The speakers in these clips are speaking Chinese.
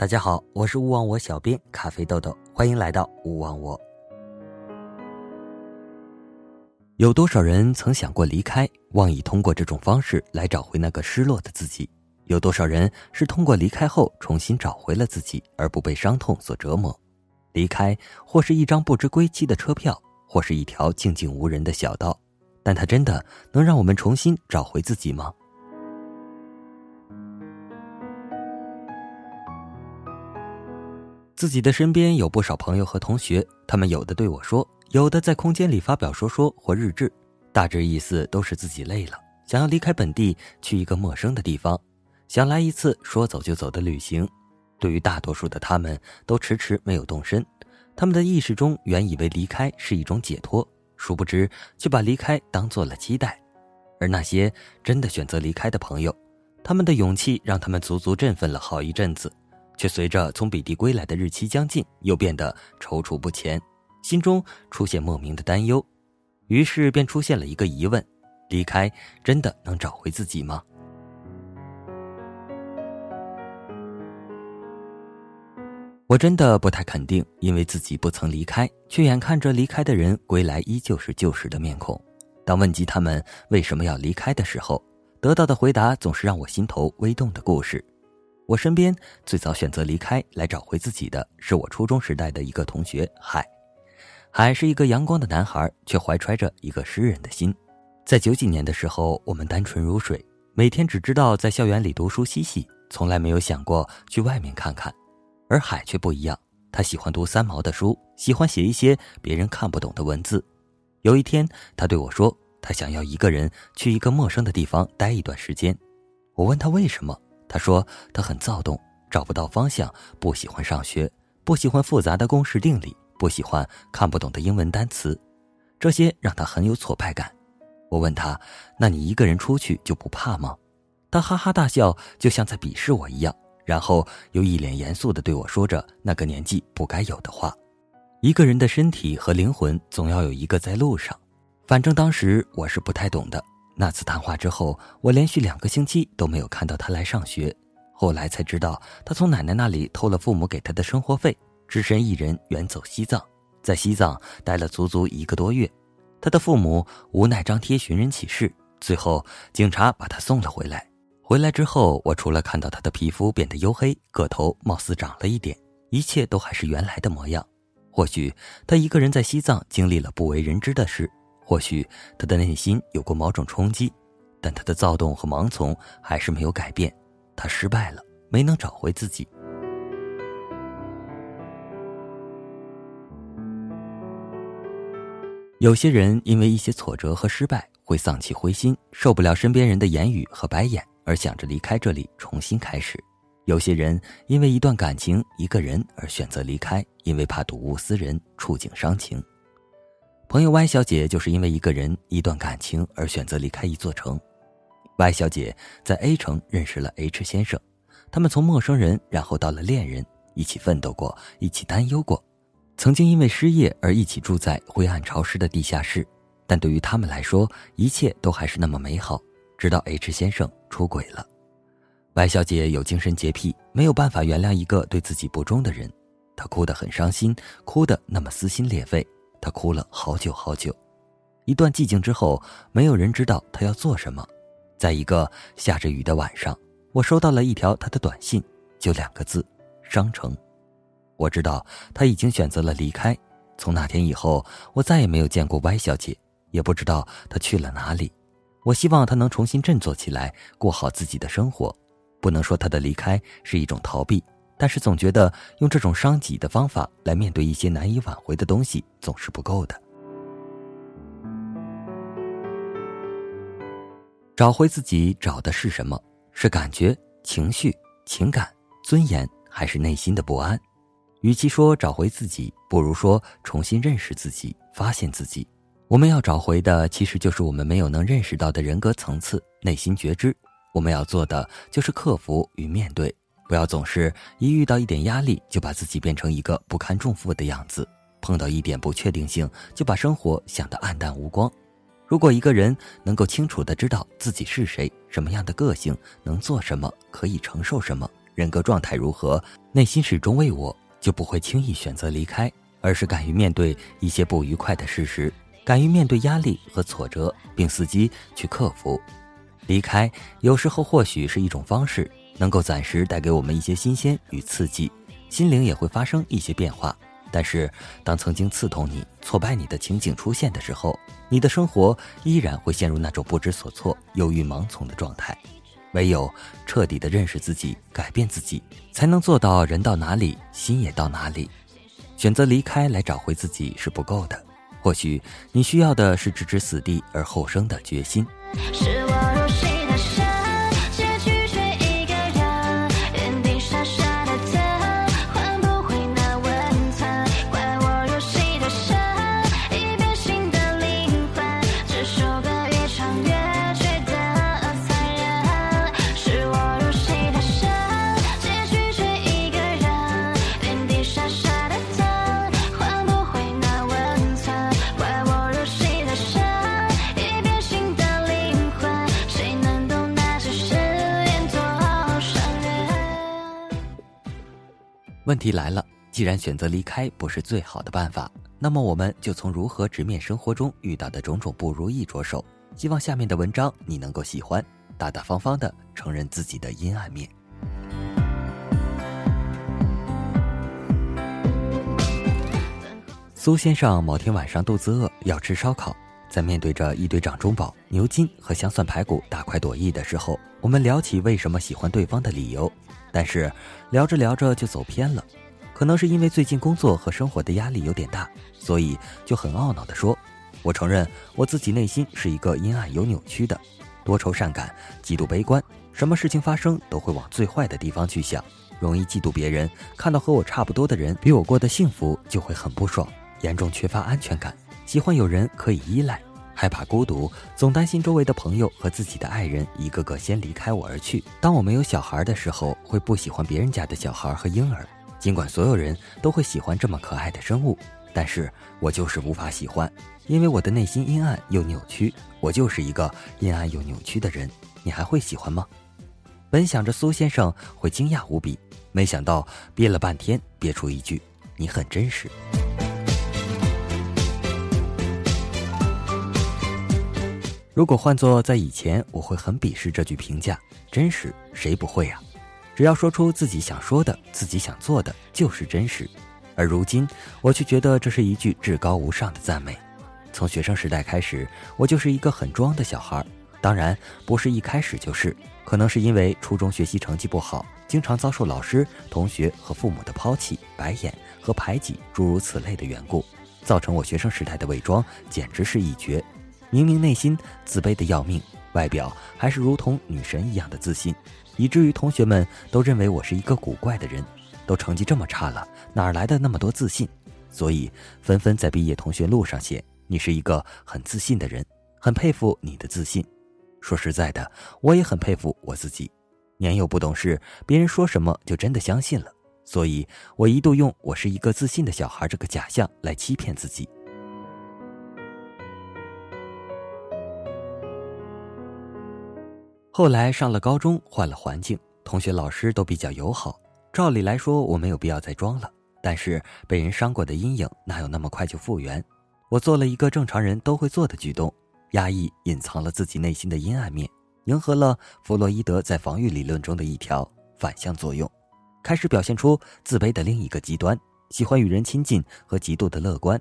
大家好，我是勿忘我小编咖啡豆豆，欢迎来到勿忘我。有多少人曾想过离开，妄以通过这种方式来找回那个失落的自己？有多少人是通过离开后重新找回了自己，而不被伤痛所折磨？离开或是一张不知归期的车票，或是一条静静无人的小道，但它真的能让我们重新找回自己吗？自己的身边有不少朋友和同学，他们有的对我说，有的在空间里发表说说或日志，大致意思都是自己累了，想要离开本地，去一个陌生的地方，想来一次说走就走的旅行。对于大多数的他们，都迟迟没有动身。他们的意识中原以为离开是一种解脱，殊不知却把离开当做了期待。而那些真的选择离开的朋友，他们的勇气让他们足足振奋了好一阵子。却随着从彼地归来的日期将近，又变得踌躇不前，心中出现莫名的担忧，于是便出现了一个疑问：离开真的能找回自己吗？我真的不太肯定，因为自己不曾离开，却眼看着离开的人归来依旧是旧时的面孔。当问及他们为什么要离开的时候，得到的回答总是让我心头微动的故事。我身边最早选择离开来找回自己的是我初中时代的一个同学海，海是一个阳光的男孩，却怀揣着一个诗人的心。在九几年的时候，我们单纯如水，每天只知道在校园里读书嬉戏，从来没有想过去外面看看。而海却不一样，他喜欢读三毛的书，喜欢写一些别人看不懂的文字。有一天，他对我说，他想要一个人去一个陌生的地方待一段时间。我问他为什么。他说他很躁动，找不到方向，不喜欢上学，不喜欢复杂的公式定理，不喜欢看不懂的英文单词，这些让他很有挫败感。我问他：“那你一个人出去就不怕吗？”他哈哈大笑，就像在鄙视我一样，然后又一脸严肃地对我说着那个年纪不该有的话：“一个人的身体和灵魂总要有一个在路上。”反正当时我是不太懂的。那次谈话之后，我连续两个星期都没有看到他来上学。后来才知道，他从奶奶那里偷了父母给他的生活费，只身一人远走西藏，在西藏待了足足一个多月。他的父母无奈张贴寻人启事，最后警察把他送了回来。回来之后，我除了看到他的皮肤变得黝黑，个头貌似长了一点，一切都还是原来的模样。或许他一个人在西藏经历了不为人知的事。或许他的内心有过某种冲击，但他的躁动和盲从还是没有改变。他失败了，没能找回自己。有些人因为一些挫折和失败会丧气灰心，受不了身边人的言语和白眼，而想着离开这里重新开始。有些人因为一段感情、一个人而选择离开，因为怕睹物思人，触景伤情。朋友 Y 小姐就是因为一个人、一段感情而选择离开一座城。Y 小姐在 A 城认识了 H 先生，他们从陌生人，然后到了恋人，一起奋斗过，一起担忧过，曾经因为失业而一起住在灰暗潮湿的地下室。但对于他们来说，一切都还是那么美好。直到 H 先生出轨了，Y 小姐有精神洁癖，没有办法原谅一个对自己不忠的人，她哭得很伤心，哭得那么撕心裂肺。他哭了好久好久，一段寂静之后，没有人知道他要做什么。在一个下着雨的晚上，我收到了一条他的短信，就两个字：商城。我知道他已经选择了离开。从那天以后，我再也没有见过 Y 小姐，也不知道她去了哪里。我希望她能重新振作起来，过好自己的生活。不能说她的离开是一种逃避。但是总觉得用这种伤己的方法来面对一些难以挽回的东西，总是不够的。找回自己，找的是什么？是感觉、情绪、情感、尊严，还是内心的不安？与其说找回自己，不如说重新认识自己、发现自己。我们要找回的，其实就是我们没有能认识到的人格层次、内心觉知。我们要做的，就是克服与面对。不要总是一遇到一点压力就把自己变成一个不堪重负的样子，碰到一点不确定性就把生活想得黯淡无光。如果一个人能够清楚的知道自己是谁、什么样的个性、能做什么、可以承受什么，人格状态如何，内心始终为我，就不会轻易选择离开，而是敢于面对一些不愉快的事实，敢于面对压力和挫折，并伺机去克服。离开有时候或许是一种方式，能够暂时带给我们一些新鲜与刺激，心灵也会发生一些变化。但是，当曾经刺痛你、挫败你的情景出现的时候，你的生活依然会陷入那种不知所措、忧郁盲从的状态。唯有彻底的认识自己、改变自己，才能做到人到哪里，心也到哪里。选择离开来找回自己是不够的，或许你需要的是置之死地而后生的决心。题来了，既然选择离开不是最好的办法，那么我们就从如何直面生活中遇到的种种不如意着手。希望下面的文章你能够喜欢，大大方方的承认自己的阴暗面。苏先生某天晚上肚子饿，要吃烧烤，在面对着一堆掌中宝、牛筋和香蒜排骨大快朵颐的时候，我们聊起为什么喜欢对方的理由。但是聊着聊着就走偏了，可能是因为最近工作和生活的压力有点大，所以就很懊恼地说：“我承认我自己内心是一个阴暗有扭曲的，多愁善感，极度悲观，什么事情发生都会往最坏的地方去想，容易嫉妒别人，看到和我差不多的人比我过得幸福就会很不爽，严重缺乏安全感，喜欢有人可以依赖。”害怕孤独，总担心周围的朋友和自己的爱人一个个先离开我而去。当我没有小孩的时候，会不喜欢别人家的小孩和婴儿。尽管所有人都会喜欢这么可爱的生物，但是我就是无法喜欢，因为我的内心阴暗又扭曲。我就是一个阴暗又扭曲的人，你还会喜欢吗？本想着苏先生会惊讶无比，没想到憋了半天，憋出一句：“你很真实。”如果换作在以前，我会很鄙视这句评价。真实，谁不会呀？只要说出自己想说的、自己想做的，就是真实。而如今，我却觉得这是一句至高无上的赞美。从学生时代开始，我就是一个很装的小孩。当然，不是一开始就是，可能是因为初中学习成绩不好，经常遭受老师、同学和父母的抛弃、白眼和排挤，诸如此类的缘故，造成我学生时代的伪装简直是一绝。明明内心自卑的要命，外表还是如同女神一样的自信，以至于同学们都认为我是一个古怪的人。都成绩这么差了，哪来的那么多自信？所以纷纷在毕业同学录上写：“你是一个很自信的人，很佩服你的自信。”说实在的，我也很佩服我自己。年幼不懂事，别人说什么就真的相信了。所以我一度用“我是一个自信的小孩”这个假象来欺骗自己。后来上了高中，换了环境，同学、老师都比较友好。照理来说，我没有必要再装了。但是被人伤过的阴影哪有那么快就复原？我做了一个正常人都会做的举动，压抑、隐藏了自己内心的阴暗面，迎合了弗洛伊德在防御理论中的一条反向作用，开始表现出自卑的另一个极端，喜欢与人亲近和极度的乐观。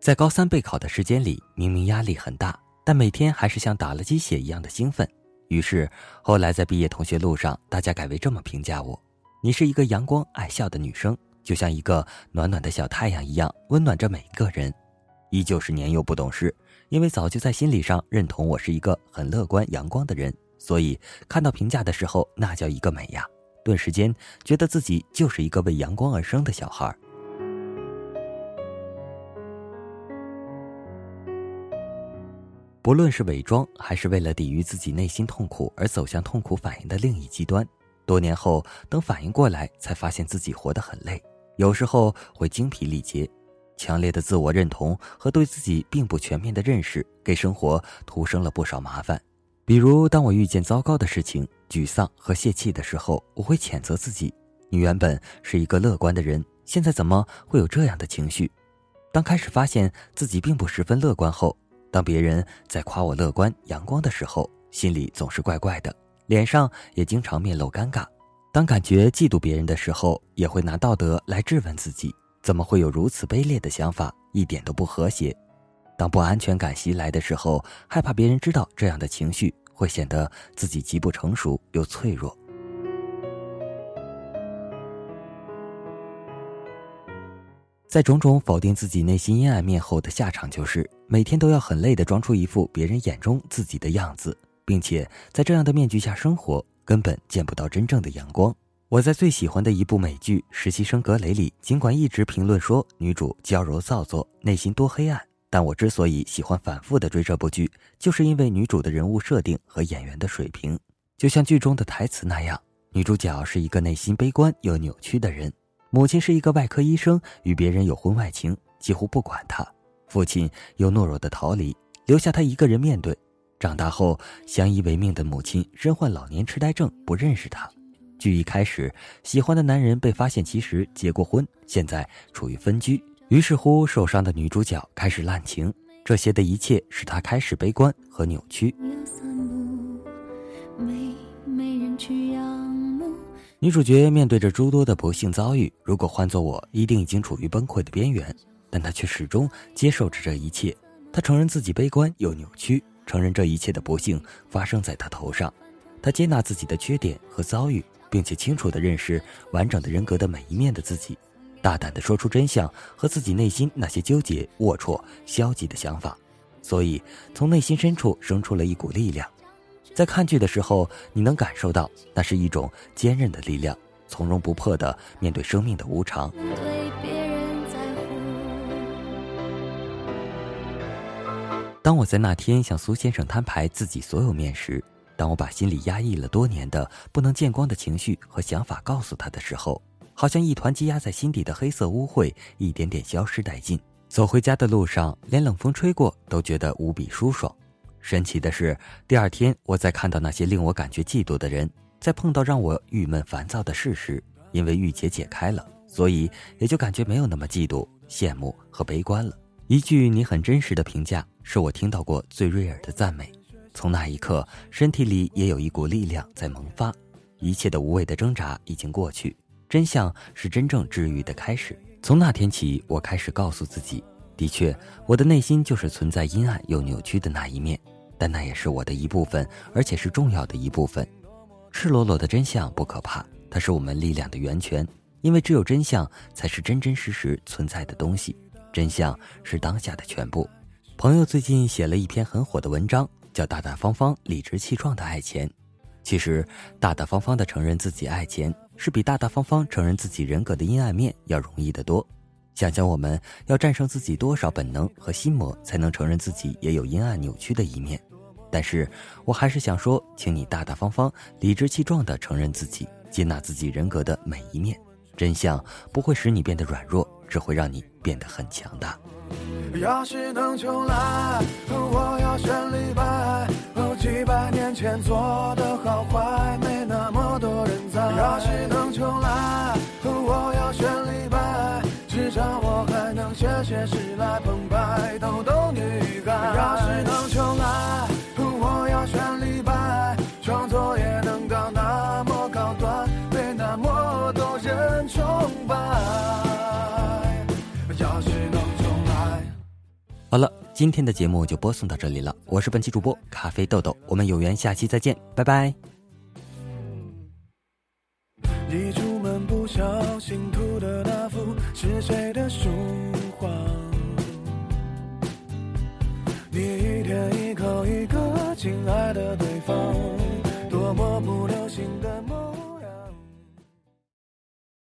在高三备考的时间里，明明压力很大，但每天还是像打了鸡血一样的兴奋。于是，后来在毕业同学录上，大家改为这么评价我：你是一个阳光爱笑的女生，就像一个暖暖的小太阳一样，温暖着每一个人。依旧是年幼不懂事，因为早就在心理上认同我是一个很乐观阳光的人，所以看到评价的时候，那叫一个美呀！顿时间觉得自己就是一个为阳光而生的小孩。不论是伪装，还是为了抵御自己内心痛苦而走向痛苦反应的另一极端，多年后等反应过来，才发现自己活得很累，有时候会精疲力竭。强烈的自我认同和对自己并不全面的认识，给生活徒生了不少麻烦。比如，当我遇见糟糕的事情、沮丧和泄气的时候，我会谴责自己：你原本是一个乐观的人，现在怎么会有这样的情绪？当开始发现自己并不十分乐观后，当别人在夸我乐观阳光的时候，心里总是怪怪的，脸上也经常面露尴尬。当感觉嫉妒别人的时候，也会拿道德来质问自己：怎么会有如此卑劣的想法？一点都不和谐。当不安全感袭来的时候，害怕别人知道这样的情绪，会显得自己极不成熟又脆弱。在种种否定自己内心阴暗面后的下场，就是每天都要很累的装出一副别人眼中自己的样子，并且在这样的面具下生活，根本见不到真正的阳光。我在最喜欢的一部美剧《实习生格雷》里，尽管一直评论说女主娇柔造作，内心多黑暗。但我之所以喜欢反复的追这部剧，就是因为女主的人物设定和演员的水平，就像剧中的台词那样，女主角是一个内心悲观又扭曲的人，母亲是一个外科医生，与别人有婚外情，几乎不管他；父亲又懦弱的逃离，留下他一个人面对。长大后相依为命的母亲身患老年痴呆症，不认识他。剧一开始，喜欢的男人被发现其实结过婚，现在处于分居。于是乎，受伤的女主角开始滥情，这些的一切使她开始悲观和扭曲没没人知道。女主角面对着诸多的不幸遭遇，如果换做我，一定已经处于崩溃的边缘。但她却始终接受着这一切。她承认自己悲观又扭曲，承认这一切的不幸发生在她头上。她接纳自己的缺点和遭遇，并且清楚地认识完整的人格的每一面的自己。大胆地说出真相和自己内心那些纠结、龌龊、消极的想法，所以从内心深处生出了一股力量。在看剧的时候，你能感受到那是一种坚韧的力量，从容不迫的面对生命的无常。当我在那天向苏先生摊牌自己所有面时，当我把心里压抑了多年的不能见光的情绪和想法告诉他的时候。好像一团积压在心底的黑色污秽，一点点消失殆尽。走回家的路上，连冷风吹过都觉得无比舒爽。神奇的是，第二天我在看到那些令我感觉嫉妒的人，在碰到让我郁闷烦躁的事时，因为郁结解开了，所以也就感觉没有那么嫉妒、羡慕和悲观了。一句你很真实的评价，是我听到过最悦耳的赞美。从那一刻，身体里也有一股力量在萌发，一切的无谓的挣扎已经过去。真相是真正治愈的开始。从那天起，我开始告诉自己：的确，我的内心就是存在阴暗又扭曲的那一面，但那也是我的一部分，而且是重要的一部分。赤裸裸的真相不可怕，它是我们力量的源泉，因为只有真相才是真真实实存在的东西。真相是当下的全部。朋友最近写了一篇很火的文章，叫《大大方方、理直气壮的爱钱》。其实，大大方方的承认自己爱钱。是比大大方方承认自己人格的阴暗面要容易得多。想想我们要战胜自己多少本能和心魔，才能承认自己也有阴暗扭曲的一面。但是我还是想说，请你大大方方、理直气壮地承认自己，接纳自己人格的每一面。真相不会使你变得软弱，只会让你变得很强大。要是能重来，我要选李白。几百年前做的好坏，没那么多人在。要是能重来，我要选李白，至少我还能写写诗来澎湃逗逗女孩。要是能重来，我要选李白，创作也能到那么高端，被那么多人崇拜。要是能重来，好了。今天的节目就播送到这里了，我是本期主播咖啡豆豆，我们有缘下期再见，拜拜。一出门不小心涂的那幅是谁的书画？你一天一口一个亲爱的对方，多么不流行的。